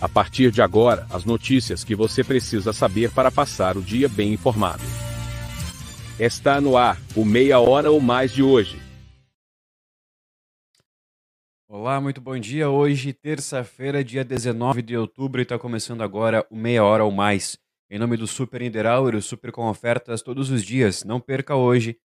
A partir de agora, as notícias que você precisa saber para passar o dia bem informado. Está no ar, o Meia Hora ou Mais de hoje. Olá, muito bom dia. Hoje, terça-feira, dia 19 de outubro, e está começando agora o Meia Hora ou Mais. Em nome do Super Niederauer, o Super com ofertas todos os dias. Não perca hoje,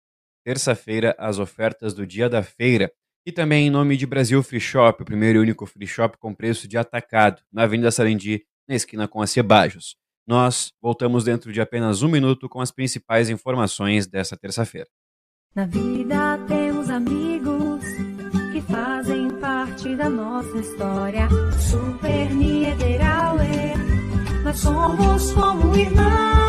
terça-feira, as ofertas do dia da feira. E também em nome de Brasil Free Shop, o primeiro e único free shop com preço de atacado, na Avenida Sarendi, na esquina com a Cebajos. Nós voltamos dentro de apenas um minuto com as principais informações dessa terça-feira. Na vida temos amigos que fazem parte da nossa história. Super Niederauer, nós somos como irmãos.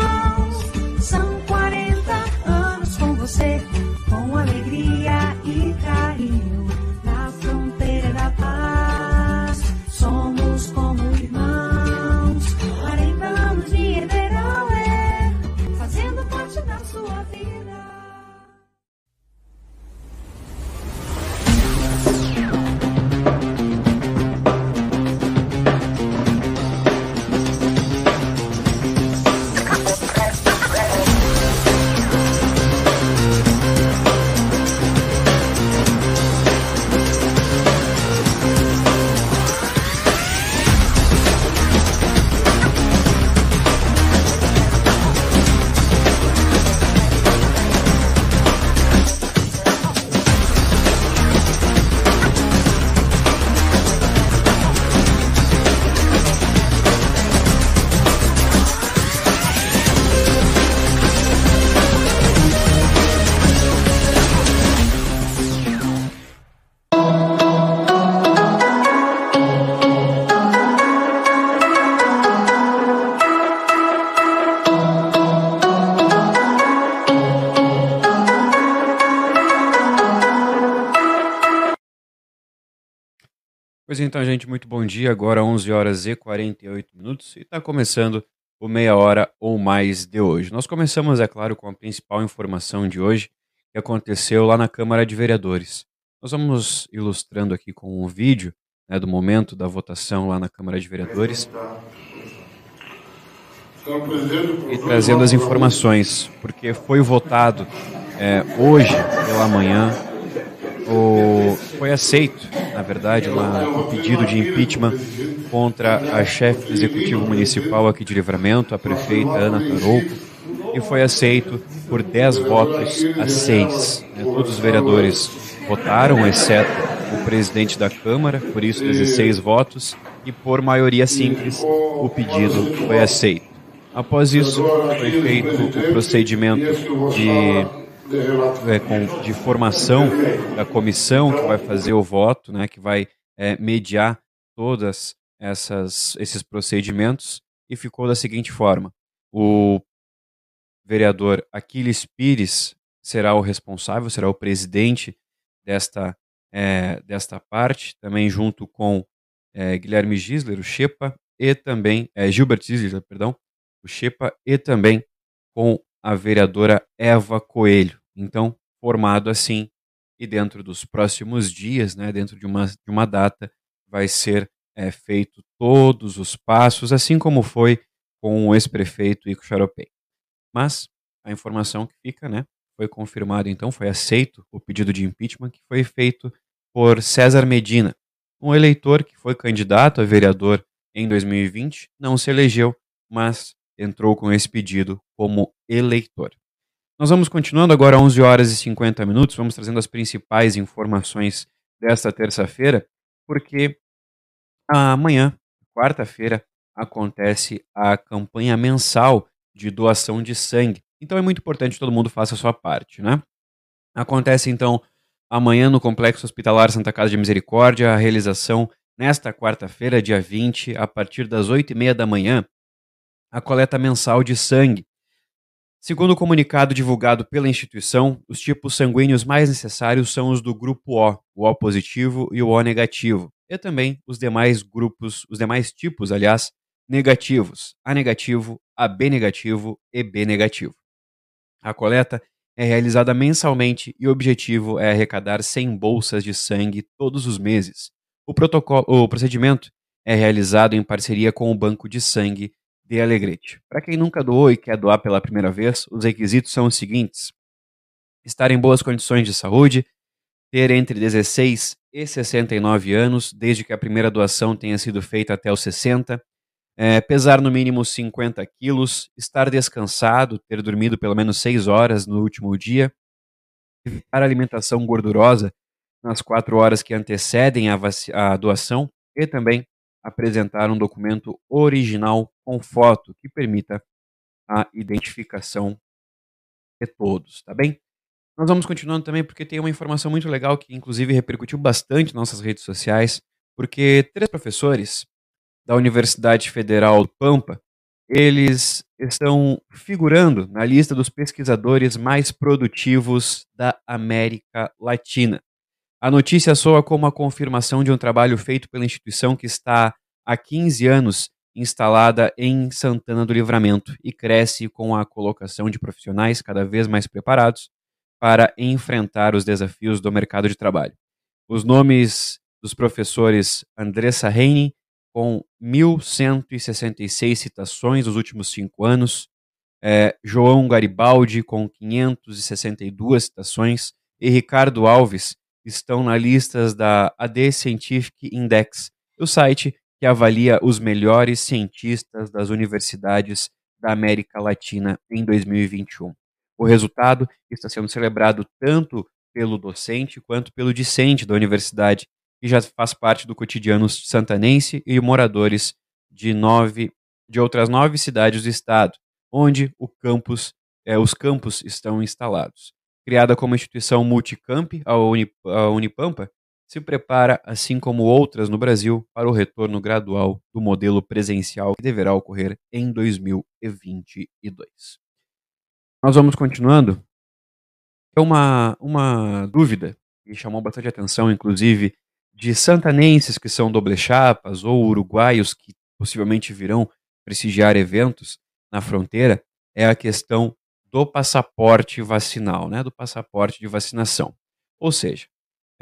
Então, gente, muito bom dia. Agora 11 horas e 48 minutos e está começando o meia hora ou mais de hoje. Nós começamos, é claro, com a principal informação de hoje que aconteceu lá na Câmara de Vereadores. Nós vamos ilustrando aqui com um vídeo né, do momento da votação lá na Câmara de Vereadores e trazendo as informações, porque foi votado é, hoje pela manhã o, foi aceito, na verdade, lá, o pedido de impeachment contra a chefe do Executivo Municipal aqui de Livramento, a prefeita Ana Tarouco, e foi aceito por 10 votos a 6. né? Todos os vereadores votaram, exceto o presidente da Câmara, por isso 16 votos, e por maioria simples o pedido foi aceito. Após isso, foi feito o procedimento de é, com- de formação da comissão que vai fazer o voto, né, que vai é, mediar todas essas esses procedimentos e ficou da seguinte forma: o vereador Aquiles Pires será o responsável, será o presidente desta é, desta parte, também junto com é, Guilherme Gisler, o Chepa, e também é, Gilbert Gisler, perdão, o Chepa, e também com a vereadora Eva Coelho. Então, formado assim, e dentro dos próximos dias, né, dentro de uma, de uma data, vai ser é, feito todos os passos, assim como foi com o ex-prefeito Ico Charopem. Mas a informação que fica, né, foi confirmado então, foi aceito o pedido de impeachment que foi feito por César Medina, um eleitor que foi candidato a vereador em 2020, não se elegeu, mas entrou com esse pedido como eleitor. Nós vamos continuando agora 11 horas e 50 minutos, vamos trazendo as principais informações desta terça-feira, porque amanhã, quarta-feira, acontece a campanha mensal de doação de sangue. Então é muito importante que todo mundo faça a sua parte, né? Acontece então amanhã no Complexo Hospitalar Santa Casa de Misericórdia a realização nesta quarta-feira, dia 20, a partir das 8h30 da manhã, a coleta mensal de sangue. Segundo o comunicado divulgado pela instituição, os tipos sanguíneos mais necessários são os do grupo O, o O positivo e o O negativo, e também os demais grupos, os demais tipos, aliás, negativos, A negativo, AB negativo e B negativo. A coleta é realizada mensalmente e o objetivo é arrecadar 100 bolsas de sangue todos os meses. O, protocolo, o procedimento é realizado em parceria com o Banco de Sangue de Alegrete. Para quem nunca doou e quer doar pela primeira vez, os requisitos são os seguintes: estar em boas condições de saúde, ter entre 16 e 69 anos, desde que a primeira doação tenha sido feita até os 60, é, pesar no mínimo 50 quilos, estar descansado, ter dormido pelo menos 6 horas no último dia, evitar alimentação gordurosa nas quatro horas que antecedem a, a doação. E também apresentar um documento original com foto que permita a identificação de todos, tá bem? Nós vamos continuando também porque tem uma informação muito legal que inclusive repercutiu bastante nas nossas redes sociais, porque três professores da Universidade Federal do Pampa, eles estão figurando na lista dos pesquisadores mais produtivos da América Latina. A notícia soa como a confirmação de um trabalho feito pela instituição que está há 15 anos instalada em Santana do Livramento e cresce com a colocação de profissionais cada vez mais preparados para enfrentar os desafios do mercado de trabalho. Os nomes dos professores Andressa Reine, com 1.166 citações nos últimos cinco anos, é, João Garibaldi, com 562 citações, e Ricardo Alves estão na listas da AD Scientific Index, o site que avalia os melhores cientistas das universidades da América Latina em 2021. O resultado está sendo celebrado tanto pelo docente quanto pelo discente da universidade que já faz parte do cotidiano santanense e moradores de nove de outras nove cidades do estado, onde o campus, é, os campos estão instalados. Criada como instituição multicamp, a, a Unipampa se prepara, assim como outras no Brasil, para o retorno gradual do modelo presencial que deverá ocorrer em 2022. Nós vamos continuando. É uma, uma dúvida que chamou bastante atenção, inclusive, de santanenses que são doble chapas ou uruguaios que possivelmente virão prestigiar eventos na fronteira é a questão do passaporte vacinal, né, do passaporte de vacinação. Ou seja,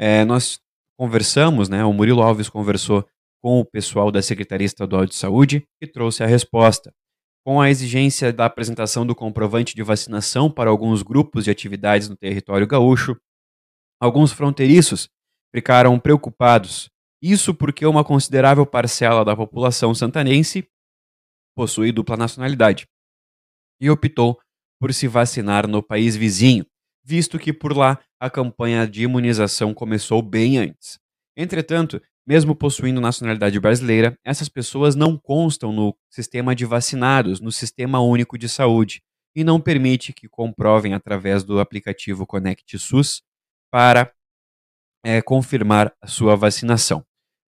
é, nós conversamos, né, o Murilo Alves conversou com o pessoal da Secretaria Estadual de Saúde e trouxe a resposta. Com a exigência da apresentação do comprovante de vacinação para alguns grupos de atividades no território gaúcho, alguns fronteiriços ficaram preocupados. Isso porque uma considerável parcela da população santanense possui dupla nacionalidade e optou por se vacinar no país vizinho, visto que por lá a campanha de imunização começou bem antes. Entretanto, mesmo possuindo nacionalidade brasileira, essas pessoas não constam no sistema de vacinados, no Sistema Único de Saúde, e não permite que comprovem através do aplicativo Conect SUS para é, confirmar a sua vacinação.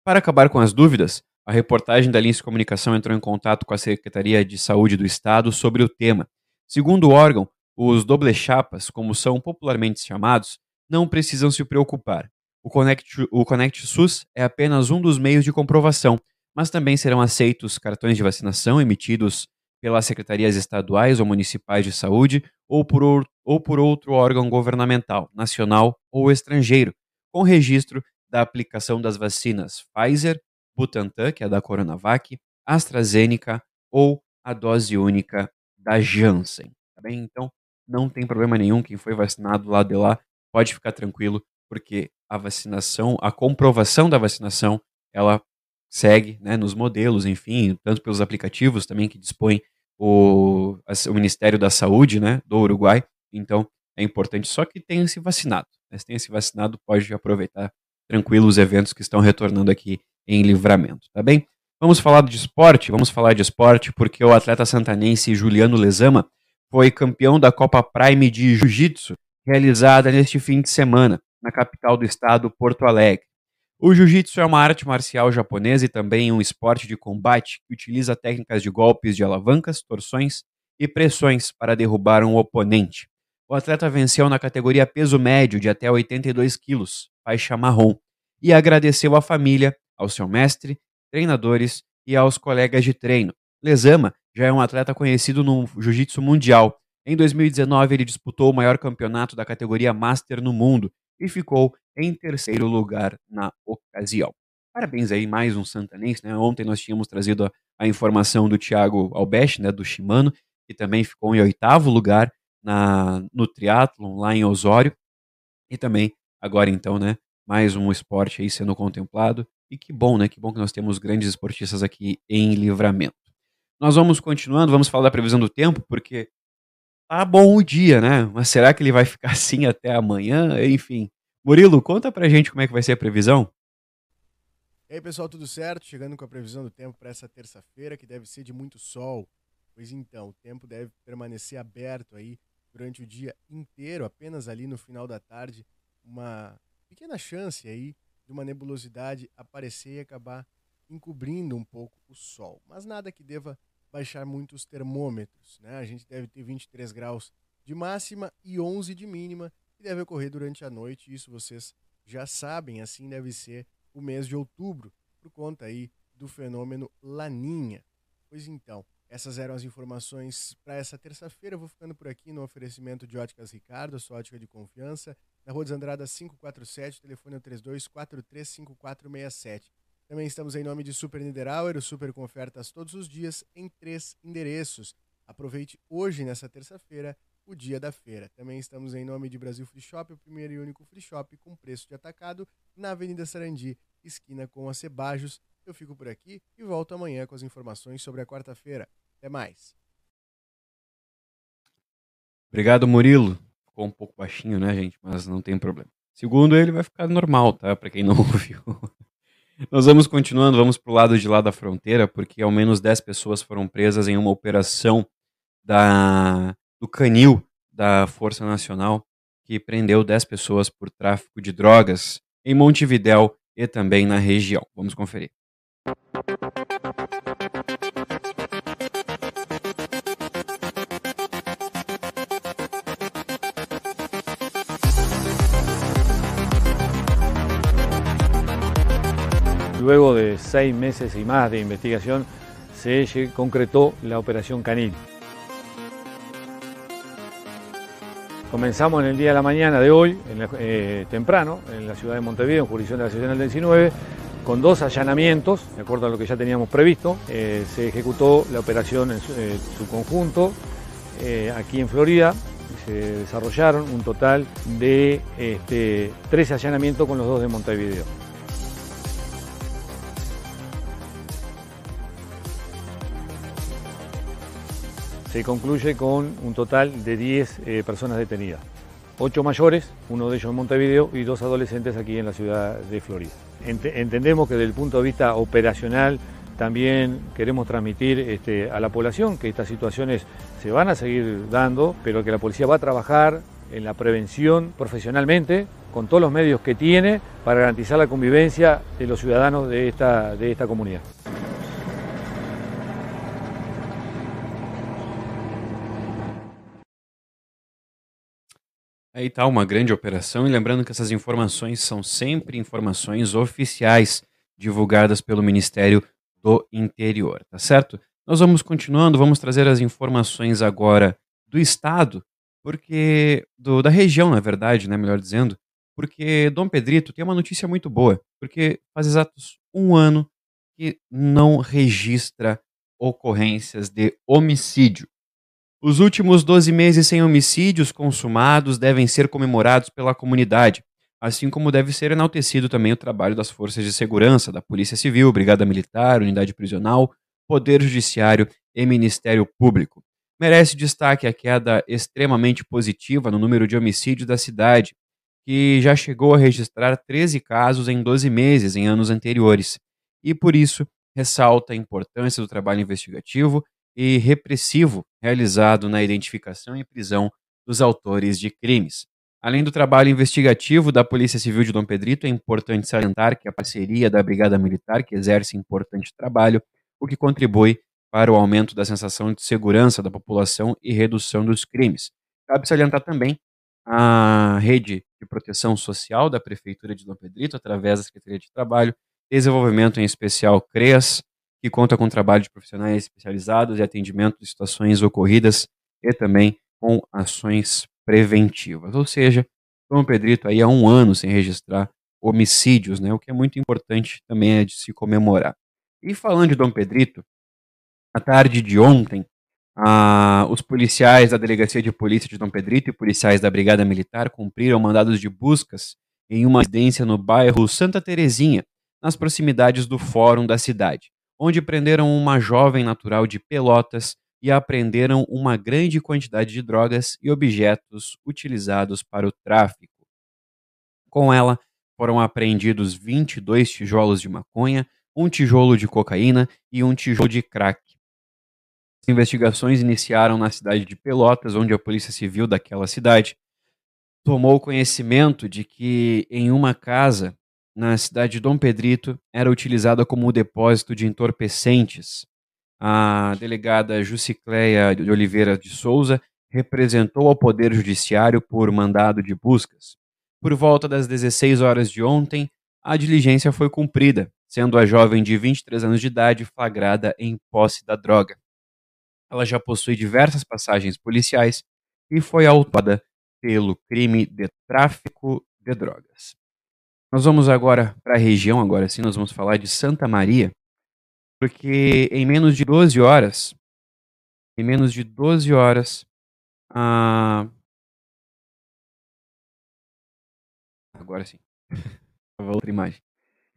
Para acabar com as dúvidas, a reportagem da Lince Comunicação entrou em contato com a Secretaria de Saúde do Estado sobre o tema. Segundo o órgão, os doble chapas, como são popularmente chamados, não precisam se preocupar. O Connect, o Connect SUS é apenas um dos meios de comprovação, mas também serão aceitos cartões de vacinação emitidos pelas secretarias estaduais ou municipais de saúde ou por, ou por outro órgão governamental, nacional ou estrangeiro, com registro da aplicação das vacinas Pfizer, Butantan, que é da Coronavac, AstraZeneca ou a dose única da Janssen. Tá bem? Então, não tem problema nenhum. Quem foi vacinado lá de lá pode ficar tranquilo, porque a vacinação, a comprovação da vacinação, ela segue né, nos modelos, enfim, tanto pelos aplicativos também que dispõe o, o Ministério da Saúde né, do Uruguai. Então, é importante só que tenha se vacinado. Né? Se tenha se vacinado, pode aproveitar tranquilo os eventos que estão retornando aqui em livramento, tá bem? Vamos falar de esporte? Vamos falar de esporte porque o atleta santanense Juliano Lezama foi campeão da Copa Prime de Jiu-Jitsu, realizada neste fim de semana, na capital do estado, Porto Alegre. O jiu-jitsu é uma arte marcial japonesa e também um esporte de combate que utiliza técnicas de golpes de alavancas, torções e pressões para derrubar um oponente. O atleta venceu na categoria peso médio de até 82 quilos, faixa marrom, e agradeceu à família, ao seu mestre, treinadores e aos colegas de treino. Lezama já é um atleta conhecido no jiu-jitsu mundial. Em 2019, ele disputou o maior campeonato da categoria Master no mundo e ficou em terceiro lugar na ocasião. Parabéns aí, mais um santanense, né? Ontem nós tínhamos trazido a, a informação do Thiago Albest, né, do Shimano, que também ficou em oitavo lugar na, no triatlon lá em Osório. E também, agora então, né, mais um esporte aí sendo contemplado. E que bom, né? Que bom que nós temos grandes esportistas aqui em livramento. Nós vamos continuando, vamos falar da previsão do tempo, porque tá bom o dia, né? Mas será que ele vai ficar assim até amanhã? Enfim. Murilo, conta pra gente como é que vai ser a previsão. E aí, pessoal, tudo certo? Chegando com a previsão do tempo para essa terça-feira, que deve ser de muito sol. Pois então, o tempo deve permanecer aberto aí durante o dia inteiro, apenas ali no final da tarde, uma pequena chance aí de uma nebulosidade aparecer e acabar encobrindo um pouco o sol. Mas nada que deva baixar muito os termômetros, né? A gente deve ter 23 graus de máxima e 11 de mínima, que deve ocorrer durante a noite, isso vocês já sabem, assim deve ser o mês de outubro, por conta aí do fenômeno Laninha. Pois então, essas eram as informações para essa terça-feira. Eu vou ficando por aqui no oferecimento de Óticas Ricardo, sua ótica de confiança, na Rua dos Andradas 547, telefone é 32435467. Também estamos em nome de Super Niederauer, o super com ofertas todos os dias em três endereços. Aproveite hoje, nessa terça-feira, o dia da feira. Também estamos em nome de Brasil Free Shop, o primeiro e único free shop com preço de atacado na Avenida Sarandi, esquina com a Cebajos. Eu fico por aqui e volto amanhã com as informações sobre a quarta-feira. Até mais. Obrigado, Murilo. Ficou um pouco baixinho, né, gente? Mas não tem problema. Segundo ele, vai ficar normal, tá? Para quem não ouviu. Nós vamos continuando, vamos pro lado de lá da fronteira, porque ao menos 10 pessoas foram presas em uma operação da, do canil da Força Nacional, que prendeu 10 pessoas por tráfico de drogas em Montevidéu e também na região. Vamos conferir. Luego de seis meses y más de investigación, se concretó la operación Canil. Comenzamos en el día de la mañana de hoy, eh, temprano, en la ciudad de Montevideo, en jurisdicción de la sección del 19, con dos allanamientos, de acuerdo a lo que ya teníamos previsto. Eh, se ejecutó la operación en su, eh, conjunto aquí en Florida. Se desarrollaron un total de este, 13 allanamientos con los dos de Montevideo. Se concluye con un total de 10 eh, personas detenidas. Ocho mayores, uno de ellos en Montevideo y dos adolescentes aquí en la ciudad de Florida. entendemos que desde el punto de vista operacional también queremos transmitir este, a la población que estas situaciones se van a seguir dando, pero que la policía va a trabajar en la prevención profesionalmente, con todos los medios que tiene, para garantizar la convivencia de los ciudadanos de esta, de esta comunidad. Aí está uma grande operação, e lembrando que essas informações são sempre informações oficiais divulgadas pelo Ministério do Interior, tá certo? Nós vamos continuando, vamos trazer as informações agora do Estado, porque. Do, da região, na verdade, né? Melhor dizendo, porque Dom Pedrito tem uma notícia muito boa, porque faz exatos um ano que não registra ocorrências de homicídio. Os últimos 12 meses sem homicídios consumados devem ser comemorados pela comunidade, assim como deve ser enaltecido também o trabalho das forças de segurança, da Polícia Civil, Brigada Militar, Unidade Prisional, Poder Judiciário e Ministério Público. Merece destaque a queda extremamente positiva no número de homicídios da cidade, que já chegou a registrar 13 casos em 12 meses em anos anteriores, e por isso ressalta a importância do trabalho investigativo e repressivo realizado na identificação e prisão dos autores de crimes. Além do trabalho investigativo da Polícia Civil de Dom Pedrito, é importante salientar que a parceria da Brigada Militar, que exerce importante trabalho, o que contribui para o aumento da sensação de segurança da população e redução dos crimes. Cabe salientar também a rede de proteção social da Prefeitura de Dom Pedrito, através da Secretaria de Trabalho, Desenvolvimento em especial CREAS, que conta com trabalho de profissionais especializados e atendimento de situações ocorridas e também com ações preventivas. Ou seja, Dom Pedrito aí há um ano sem registrar homicídios, né? O que é muito importante também é de se comemorar. E falando de Dom Pedrito, na tarde de ontem, ah, os policiais da Delegacia de Polícia de Dom Pedrito e policiais da Brigada Militar cumpriram mandados de buscas em uma residência no bairro Santa Terezinha, nas proximidades do fórum da cidade, onde prenderam uma jovem natural de Pelotas e apreenderam uma grande quantidade de drogas e objetos utilizados para o tráfico. Com ela, foram apreendidos 22 tijolos de maconha, um tijolo de cocaína e um tijolo de crack. As investigações iniciaram na cidade de Pelotas, onde a Polícia Civil daquela cidade tomou conhecimento de que em uma casa na cidade de Dom Pedrito era utilizada como depósito de entorpecentes. A delegada Jucicleia de Oliveira de Souza representou ao Poder Judiciário por mandado de buscas. Por volta das 16 horas de ontem, a diligência foi cumprida, sendo a jovem de 23 anos de idade flagrada em posse da droga. Ela já possui diversas passagens policiais e foi autuada pelo crime de tráfico de drogas. Nós vamos agora para a região, agora sim, nós vamos falar de Santa Maria, porque em menos de 12 horas, em menos de 12 horas, a... agora sim, outra imagem.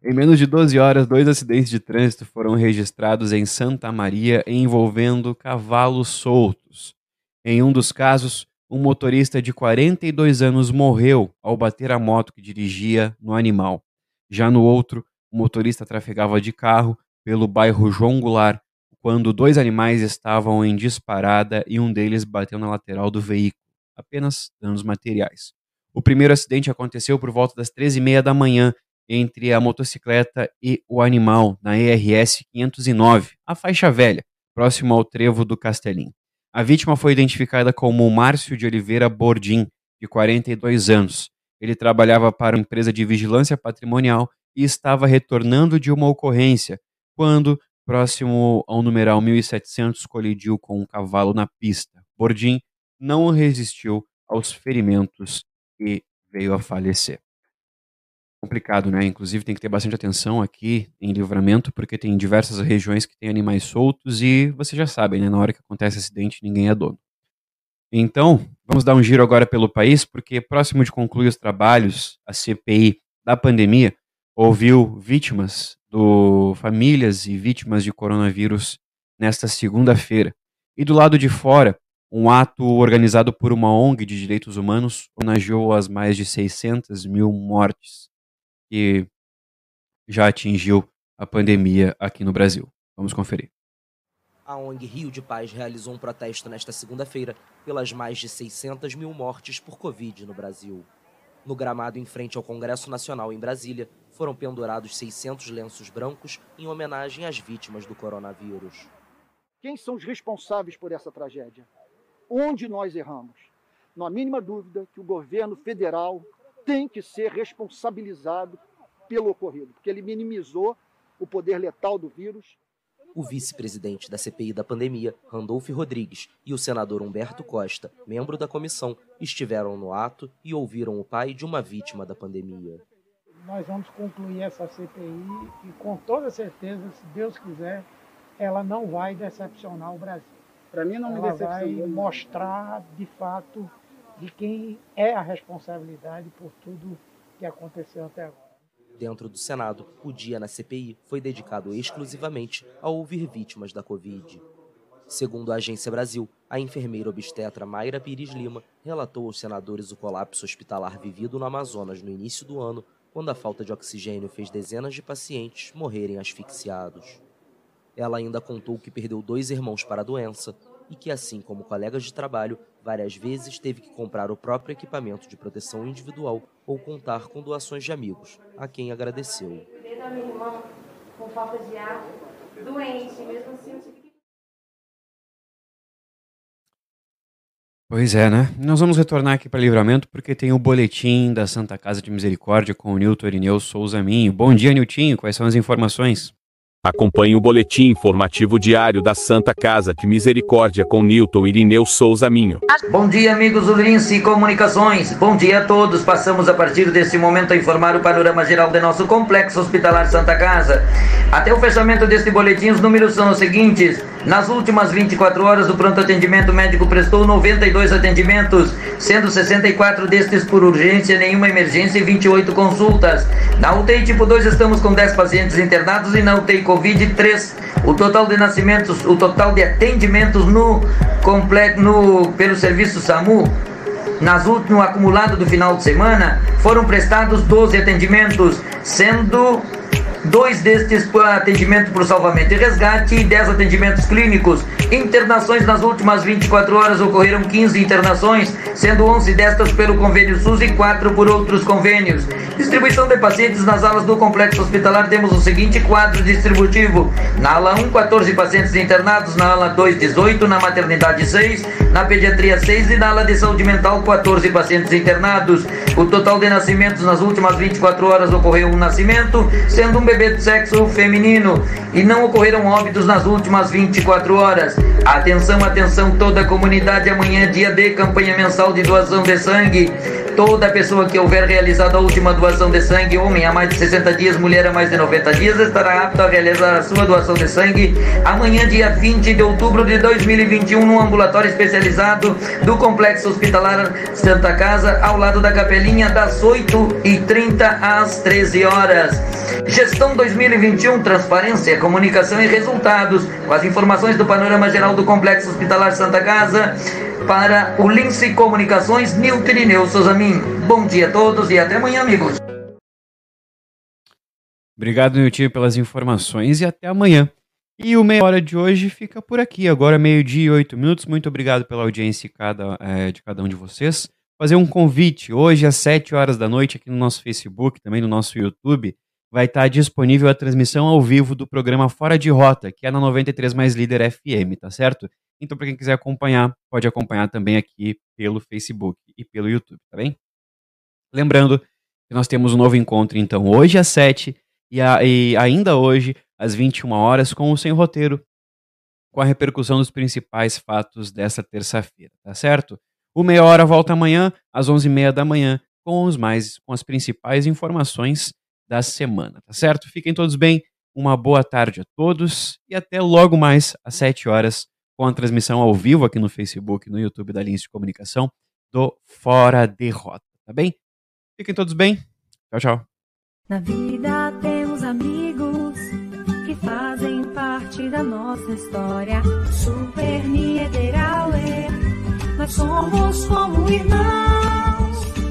Em menos de 12 horas, dois acidentes de trânsito foram registrados em Santa Maria envolvendo cavalos soltos. Em um dos casos, um motorista de 42 anos morreu ao bater a moto que dirigia no animal. Já no outro, o motorista trafegava de carro pelo bairro João Goulart quando dois animais estavam em disparada e um deles bateu na lateral do veículo. Apenas danos materiais. O primeiro acidente aconteceu por volta das 13h30 da manhã entre a motocicleta e o animal na ERS 509, a faixa velha, próximo ao trevo do Castelim. A vítima foi identificada como Márcio de Oliveira Bordim, de 42 anos. Ele trabalhava para uma empresa de vigilância patrimonial e estava retornando de uma ocorrência quando, próximo ao numeral 1700, colidiu com um cavalo na pista. Bordim não resistiu aos ferimentos e veio a falecer complicado, né? Inclusive tem que ter bastante atenção aqui em livramento, porque tem diversas regiões que tem animais soltos e você já sabe, né? Na hora que acontece acidente, ninguém é dono. Então, vamos dar um giro agora pelo país, porque próximo de concluir os trabalhos, a CPI da pandemia ouviu vítimas do famílias e vítimas de coronavírus nesta segunda-feira. E do lado de fora, um ato organizado por uma ONG de direitos humanos homenageou as mais de 600 mil mortes que já atingiu a pandemia aqui no Brasil. Vamos conferir. A ONG Rio de Paz realizou um protesto nesta segunda-feira pelas mais de 600 mil mortes por Covid no Brasil. No gramado em frente ao Congresso Nacional em Brasília, foram pendurados 600 lenços brancos em homenagem às vítimas do coronavírus. Quem são os responsáveis por essa tragédia? Onde nós erramos? Não há mínima dúvida que o governo federal tem que ser responsabilizado pelo ocorrido, porque ele minimizou o poder letal do vírus. O vice-presidente da CPI da pandemia, Randolph Rodrigues, e o senador Humberto Costa, membro da comissão, estiveram no ato e ouviram o pai de uma vítima da pandemia. Nós vamos concluir essa CPI e, com toda certeza, se Deus quiser, ela não vai decepcionar o Brasil. Para mim, não ela me vai mostrar, de fato, de quem é a responsabilidade por tudo que aconteceu até agora. Dentro do Senado, o dia na CPI foi dedicado exclusivamente a ouvir vítimas da Covid. Segundo a Agência Brasil, a enfermeira obstetra Mayra Pires Lima relatou aos senadores o colapso hospitalar vivido no Amazonas no início do ano, quando a falta de oxigênio fez dezenas de pacientes morrerem asfixiados. Ela ainda contou que perdeu dois irmãos para a doença e que, assim como colegas de trabalho, várias vezes teve que comprar o próprio equipamento de proteção individual ou contar com doações de amigos, a quem agradeceu. minha irmã com falta de ar, doente, mesmo assim eu tive que Pois é, né? Nós vamos retornar aqui para Livramento porque tem o boletim da Santa Casa de Misericórdia com o Nilton Irineu Souza Minho. Bom dia, Niltinho. Quais são as informações? Acompanhe o boletim informativo diário da Santa Casa de Misericórdia com Newton Irineu Souza Minho. Bom dia, amigos do Lince Comunicações. Bom dia a todos. Passamos a partir deste momento a informar o panorama geral de nosso complexo hospitalar Santa Casa. Até o fechamento deste boletim, os números são os seguintes. Nas últimas 24 horas, o pronto atendimento médico prestou 92 atendimentos, sendo 64 destes por urgência, nenhuma emergência e 28 consultas. Na UTI tipo 2 estamos com 10 pacientes internados e na UTI Covid 3. O total de nascimentos, o total de atendimentos no completo no pelo serviço SAMU nas no acumulado do final de semana foram prestados 12 atendimentos, sendo dois destes para atendimento por salvamento e resgate e 10 atendimentos clínicos. Internações nas últimas 24 horas ocorreram 15 internações, sendo 11 destas pelo convênio SUS e 4 por outros convênios. Distribuição de pacientes nas alas do complexo hospitalar temos o seguinte quadro distributivo: na ala 1, 14 pacientes internados, na ala 2, 18, na maternidade 6, na pediatria 6 e na ala de saúde mental 14 pacientes internados. O total de nascimentos nas últimas 24 horas ocorreu um nascimento, sendo um bebê do sexo feminino e não ocorreram óbitos nas últimas 24 horas. Atenção, atenção, toda a comunidade, amanhã é dia de campanha mensal de doação de sangue. Toda pessoa que houver realizado a última doação de sangue, homem há mais de 60 dias, mulher há mais de 90 dias, estará apto a realizar a sua doação de sangue amanhã, dia 20 de outubro de 2021, no ambulatório especializado do Complexo Hospitalar Santa Casa, ao lado da capelinha, das 8h30 às 13 horas. Gestão 2021, transparência, comunicação e resultados, com as informações do panorama geral do Complexo Hospitalar Santa Casa para o Lince Comunicações, Nilton Irineu Souza Minho. Bom dia a todos e até amanhã, amigos. Obrigado, Nilton, pelas informações e até amanhã. E o meia hora de hoje fica por aqui. Agora, meio-dia e oito minutos. Muito obrigado pela audiência cada, é, de cada um de vocês. Fazer um convite. Hoje, às sete horas da noite, aqui no nosso Facebook, também no nosso YouTube, vai estar disponível a transmissão ao vivo do programa Fora de Rota, que é na 93 Mais Líder FM, tá certo? Então, para quem quiser acompanhar, pode acompanhar também aqui pelo Facebook e pelo YouTube, tá bem? Lembrando que nós temos um novo encontro, então, hoje às 7 e, a, e ainda hoje às 21 horas com o Sem Roteiro, com a repercussão dos principais fatos dessa terça-feira, tá certo? O Meia Hora volta amanhã às 11h30 da manhã com os mais com as principais informações da semana, tá certo? Fiquem todos bem, uma boa tarde a todos e até logo mais às 7 horas com a transmissão ao vivo aqui no Facebook, no YouTube da Linha de Comunicação do Fora Derrota, tá bem? Fiquem todos bem. Tchau, tchau. Na vida temos amigos que fazem parte da nossa história. Super Niederauer, nós somos como irmãos.